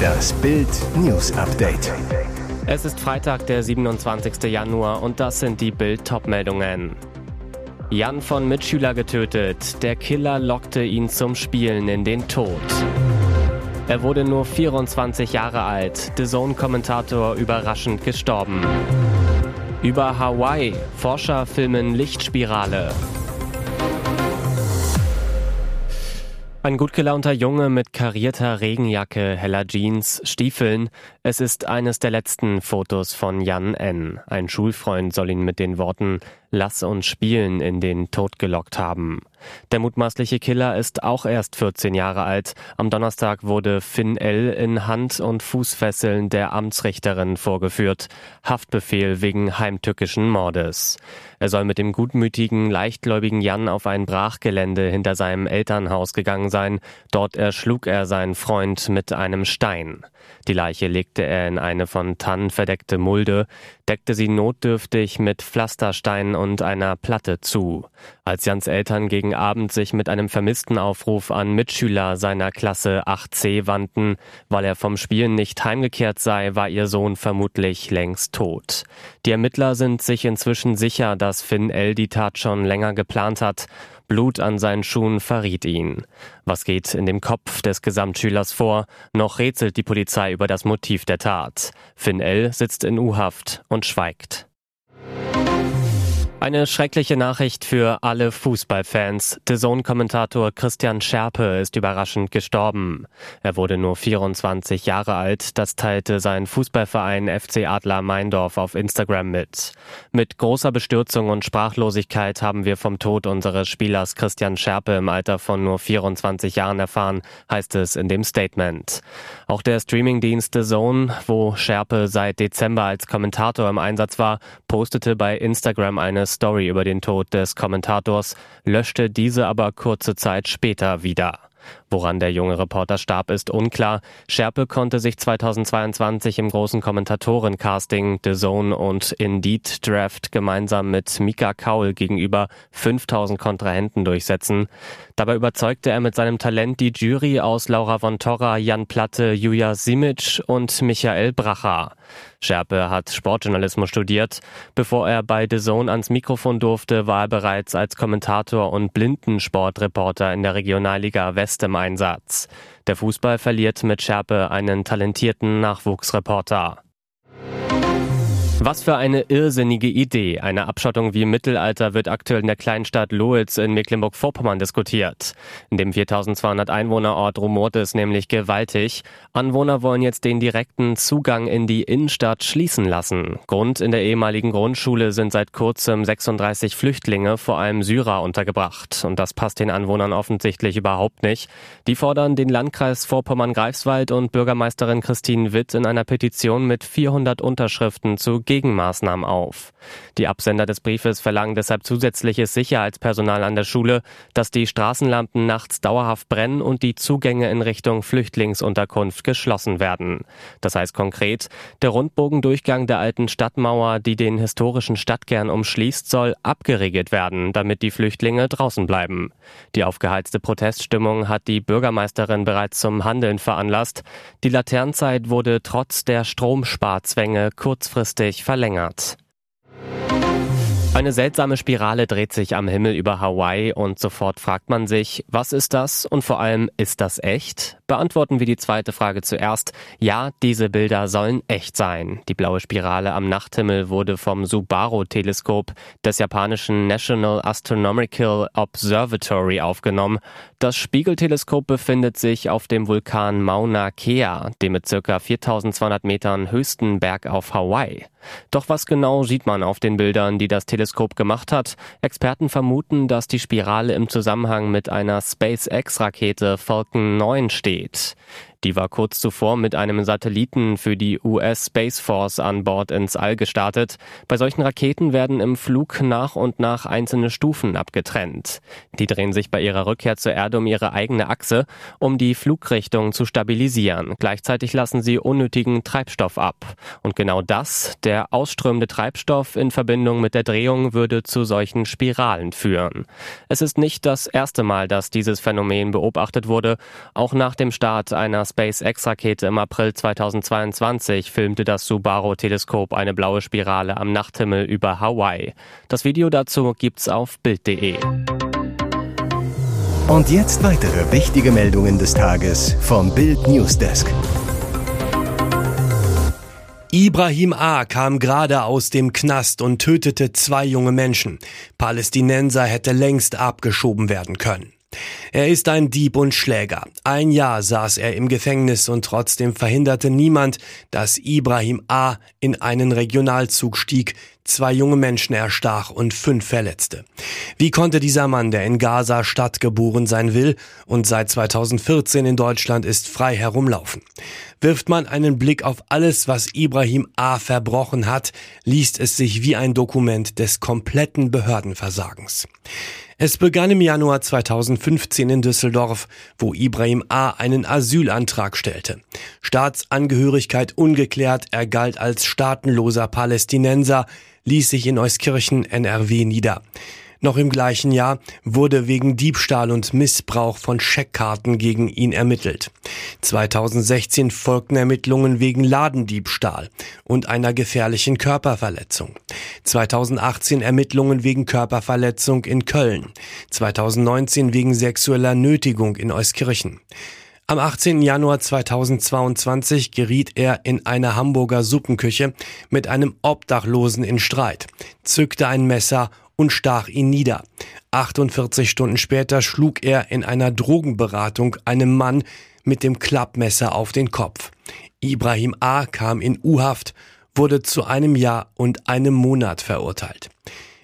Das Bild News Update. Es ist Freitag, der 27. Januar und das sind die Bild Topmeldungen. Jan von Mitschüler getötet. Der Killer lockte ihn zum Spielen in den Tod. Er wurde nur 24 Jahre alt. The Zone-Kommentator überraschend gestorben. Über Hawaii. Forscher filmen Lichtspirale. Ein gut gelaunter Junge mit karierter Regenjacke, heller Jeans, Stiefeln. Es ist eines der letzten Fotos von Jan N. Ein Schulfreund soll ihn mit den Worten Lass uns spielen in den Tod gelockt haben. Der mutmaßliche Killer ist auch erst 14 Jahre alt. Am Donnerstag wurde Finn L. in Hand- und Fußfesseln der Amtsrichterin vorgeführt. Haftbefehl wegen heimtückischen Mordes. Er soll mit dem gutmütigen, leichtgläubigen Jan auf ein Brachgelände hinter seinem Elternhaus gegangen sein. Dort erschlug er seinen Freund mit einem Stein. Die Leiche legte er in eine von Tannen verdeckte Mulde, deckte sie notdürftig mit Pflastersteinen und einer Platte zu. Als Jans Eltern gegen Abend sich mit einem Vermisstenaufruf an Mitschüler seiner Klasse 8c wandten, weil er vom Spielen nicht heimgekehrt sei, war ihr Sohn vermutlich längst tot. Die Ermittler sind sich inzwischen sicher, dass Finn L. die Tat schon länger geplant hat. Blut an seinen Schuhen verriet ihn. Was geht in dem Kopf des Gesamtschülers vor? Noch rätselt die Polizei über das Motiv der Tat. Finn L. sitzt in U-Haft und schweigt. Eine schreckliche Nachricht für alle Fußballfans. The Zone-Kommentator Christian Scherpe ist überraschend gestorben. Er wurde nur 24 Jahre alt, das teilte sein Fußballverein FC Adler Meindorf auf Instagram mit. Mit großer Bestürzung und Sprachlosigkeit haben wir vom Tod unseres Spielers Christian Scherpe im Alter von nur 24 Jahren erfahren, heißt es in dem Statement. Auch der Streamingdienst The Zone, wo Scherpe seit Dezember als Kommentator im Einsatz war, postete bei Instagram eine Story über den Tod des Kommentators, löschte diese aber kurze Zeit später wieder. Woran der junge Reporter starb, ist unklar. Scherpe konnte sich 2022 im großen Kommentatorencasting The Zone und Indeed Draft gemeinsam mit Mika Kaul gegenüber 5000 Kontrahenten durchsetzen. Dabei überzeugte er mit seinem Talent die Jury aus Laura von Torra, Jan Platte, Julia Simic und Michael Bracher. Scherpe hat Sportjournalismus studiert. Bevor er bei The Zone ans Mikrofon durfte, war er bereits als Kommentator und Blindensportreporter in der Regionalliga West im Einsatz. Der Fußball verliert mit Schärpe einen talentierten Nachwuchsreporter. Was für eine irrsinnige Idee. Eine Abschottung wie im Mittelalter wird aktuell in der kleinen Stadt Loitz in Mecklenburg-Vorpommern diskutiert. In dem 4200 Einwohnerort rumort es nämlich gewaltig. Anwohner wollen jetzt den direkten Zugang in die Innenstadt schließen lassen. Grund in der ehemaligen Grundschule sind seit kurzem 36 Flüchtlinge, vor allem Syrer, untergebracht. Und das passt den Anwohnern offensichtlich überhaupt nicht. Die fordern den Landkreis Vorpommern-Greifswald und Bürgermeisterin Christine Witt in einer Petition mit 400 Unterschriften zu Gegenmaßnahmen auf. Die Absender des Briefes verlangen deshalb zusätzliches Sicherheitspersonal an der Schule, dass die Straßenlampen nachts dauerhaft brennen und die Zugänge in Richtung Flüchtlingsunterkunft geschlossen werden. Das heißt konkret, der Rundbogendurchgang der alten Stadtmauer, die den historischen Stadtkern umschließt, soll abgeriegelt werden, damit die Flüchtlinge draußen bleiben. Die aufgeheizte Proteststimmung hat die Bürgermeisterin bereits zum Handeln veranlasst. Die Laternenzeit wurde trotz der Stromsparzwänge kurzfristig verlängert. Eine seltsame Spirale dreht sich am Himmel über Hawaii und sofort fragt man sich, was ist das und vor allem, ist das echt? Beantworten wir die zweite Frage zuerst. Ja, diese Bilder sollen echt sein. Die blaue Spirale am Nachthimmel wurde vom Subaru-Teleskop des japanischen National Astronomical Observatory aufgenommen. Das Spiegelteleskop befindet sich auf dem Vulkan Mauna Kea, dem mit circa 4200 Metern höchsten Berg auf Hawaii. Doch was genau sieht man auf den Bildern, die das Teleskop gemacht hat? Experten vermuten, dass die Spirale im Zusammenhang mit einer SpaceX-Rakete Falcon 9 steht. states. Die war kurz zuvor mit einem Satelliten für die US Space Force an Bord ins All gestartet. Bei solchen Raketen werden im Flug nach und nach einzelne Stufen abgetrennt. Die drehen sich bei ihrer Rückkehr zur Erde um ihre eigene Achse, um die Flugrichtung zu stabilisieren. Gleichzeitig lassen sie unnötigen Treibstoff ab. Und genau das, der ausströmende Treibstoff in Verbindung mit der Drehung, würde zu solchen Spiralen führen. Es ist nicht das erste Mal, dass dieses Phänomen beobachtet wurde. Auch nach dem Start einer SpaceX-Rakete im April 2022 filmte das Subaru-Teleskop eine blaue Spirale am Nachthimmel über Hawaii. Das Video dazu gibt's auf Bild.de. Und jetzt weitere wichtige Meldungen des Tages vom Bild Newsdesk. Ibrahim A. kam gerade aus dem Knast und tötete zwei junge Menschen. Palästinenser hätte längst abgeschoben werden können. Er ist ein Dieb und Schläger. Ein Jahr saß er im Gefängnis und trotzdem verhinderte niemand, dass Ibrahim A. in einen Regionalzug stieg, zwei junge Menschen erstach und fünf verletzte. Wie konnte dieser Mann, der in Gaza Stadt geboren sein will und seit 2014 in Deutschland ist, frei herumlaufen? Wirft man einen Blick auf alles, was Ibrahim A. verbrochen hat, liest es sich wie ein Dokument des kompletten Behördenversagens. Es begann im Januar 2015 in Düsseldorf, wo Ibrahim A. einen Asylantrag stellte. Staatsangehörigkeit ungeklärt, er galt als staatenloser Palästinenser, ließ sich in Euskirchen NRW nieder. Noch im gleichen Jahr wurde wegen Diebstahl und Missbrauch von Scheckkarten gegen ihn ermittelt. 2016 folgten Ermittlungen wegen Ladendiebstahl und einer gefährlichen Körperverletzung. 2018 Ermittlungen wegen Körperverletzung in Köln. 2019 wegen sexueller Nötigung in Euskirchen. Am 18. Januar 2022 geriet er in einer Hamburger Suppenküche mit einem Obdachlosen in Streit, zückte ein Messer und stach ihn nieder. 48 Stunden später schlug er in einer Drogenberatung einem Mann mit dem Klappmesser auf den Kopf. Ibrahim A. kam in U-Haft, wurde zu einem Jahr und einem Monat verurteilt.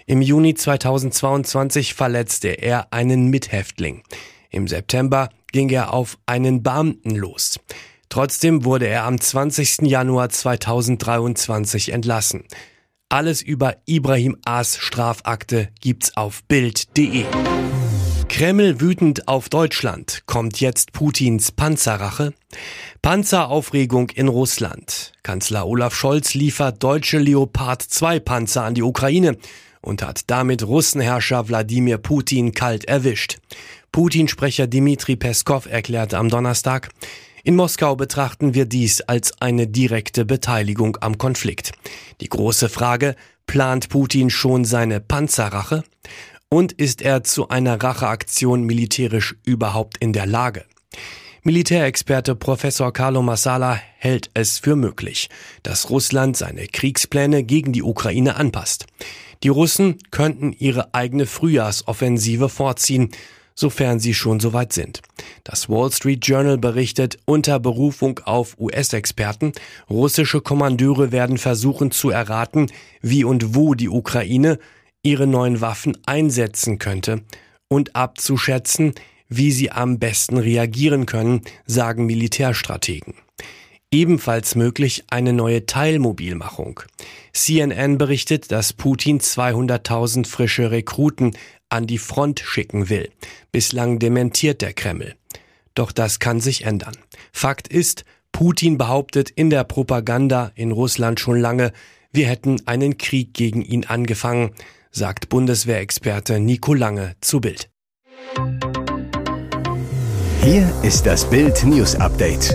Im Juni 2022 verletzte er einen Mithäftling. Im September ging er auf einen Beamten los. Trotzdem wurde er am 20. Januar 2023 entlassen. Alles über Ibrahim As Strafakte gibt's auf Bild.de. Kreml wütend auf Deutschland. Kommt jetzt Putins Panzerrache? Panzeraufregung in Russland. Kanzler Olaf Scholz liefert deutsche Leopard 2 Panzer an die Ukraine und hat damit Russenherrscher Wladimir Putin kalt erwischt. Putin-Sprecher Dmitri Peskov erklärte am Donnerstag, in Moskau betrachten wir dies als eine direkte Beteiligung am Konflikt. Die große Frage, plant Putin schon seine Panzerrache? Und ist er zu einer Racheaktion militärisch überhaupt in der Lage? Militärexperte Professor Carlo Massala hält es für möglich, dass Russland seine Kriegspläne gegen die Ukraine anpasst. Die Russen könnten ihre eigene Frühjahrsoffensive vorziehen, sofern sie schon soweit sind. Das Wall Street Journal berichtet unter Berufung auf US-Experten, russische Kommandeure werden versuchen zu erraten, wie und wo die Ukraine ihre neuen Waffen einsetzen könnte und abzuschätzen, wie sie am besten reagieren können, sagen Militärstrategen. Ebenfalls möglich eine neue Teilmobilmachung. CNN berichtet, dass Putin 200.000 frische Rekruten an die Front schicken will. Bislang dementiert der Kreml. Doch das kann sich ändern. Fakt ist, Putin behauptet in der Propaganda in Russland schon lange, wir hätten einen Krieg gegen ihn angefangen, sagt Bundeswehrexperte Nico Lange zu Bild. Hier ist das Bild News Update.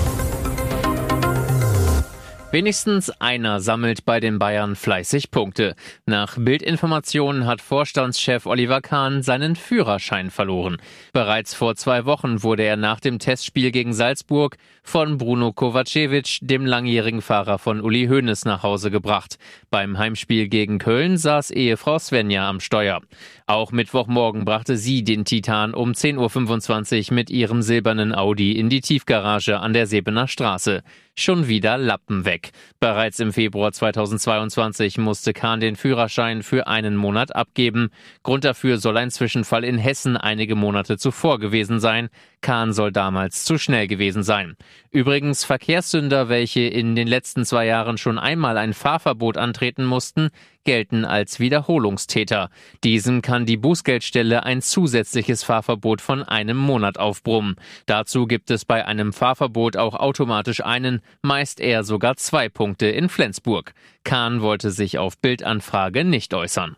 Wenigstens einer sammelt bei den Bayern fleißig Punkte. Nach Bildinformationen hat Vorstandschef Oliver Kahn seinen Führerschein verloren. Bereits vor zwei Wochen wurde er nach dem Testspiel gegen Salzburg von Bruno Kovacevic, dem langjährigen Fahrer von Uli Hoeneß, nach Hause gebracht. Beim Heimspiel gegen Köln saß Ehefrau Svenja am Steuer. Auch Mittwochmorgen brachte sie den Titan um 10.25 Uhr mit ihrem silbernen Audi in die Tiefgarage an der Sebener Straße. Schon wieder Lappen weg. Bereits im Februar 2022 musste Kahn den Führerschein für einen Monat abgeben. Grund dafür soll ein Zwischenfall in Hessen einige Monate zuvor gewesen sein. Kahn soll damals zu schnell gewesen sein. Übrigens Verkehrssünder, welche in den letzten zwei Jahren schon einmal ein Fahrverbot antreten mussten, gelten als Wiederholungstäter. Diesem kann die Bußgeldstelle ein zusätzliches Fahrverbot von einem Monat aufbrummen. Dazu gibt es bei einem Fahrverbot auch automatisch einen, meist eher sogar zwei Punkte in Flensburg. Kahn wollte sich auf Bildanfrage nicht äußern.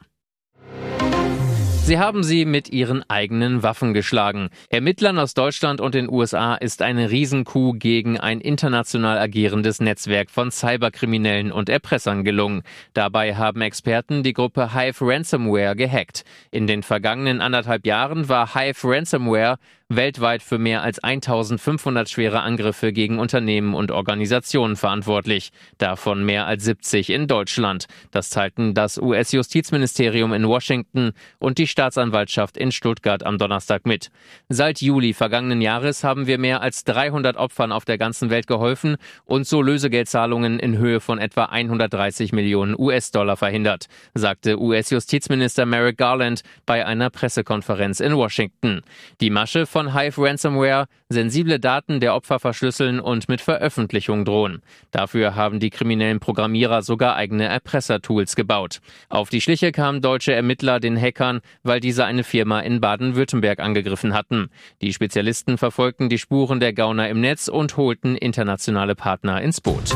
Sie haben sie mit ihren eigenen Waffen geschlagen. Ermittlern aus Deutschland und den USA ist eine Riesenkuh gegen ein international agierendes Netzwerk von Cyberkriminellen und Erpressern gelungen. Dabei haben Experten die Gruppe Hive Ransomware gehackt. In den vergangenen anderthalb Jahren war Hive Ransomware weltweit für mehr als 1500 schwere Angriffe gegen Unternehmen und Organisationen verantwortlich, davon mehr als 70 in Deutschland. Das teilten das US-Justizministerium in Washington und die Staatsanwaltschaft in Stuttgart am Donnerstag mit. Seit Juli vergangenen Jahres haben wir mehr als 300 Opfern auf der ganzen Welt geholfen und so Lösegeldzahlungen in Höhe von etwa 130 Millionen US-Dollar verhindert, sagte US-Justizminister Merrick Garland bei einer Pressekonferenz in Washington. Die Masche von Hive Ransomware sensible Daten der Opfer verschlüsseln und mit Veröffentlichung drohen. Dafür haben die kriminellen Programmierer sogar eigene Erpressertools gebaut. Auf die Schliche kamen deutsche Ermittler den Hackern, weil diese eine Firma in Baden-Württemberg angegriffen hatten. Die Spezialisten verfolgten die Spuren der Gauner im Netz und holten internationale Partner ins Boot.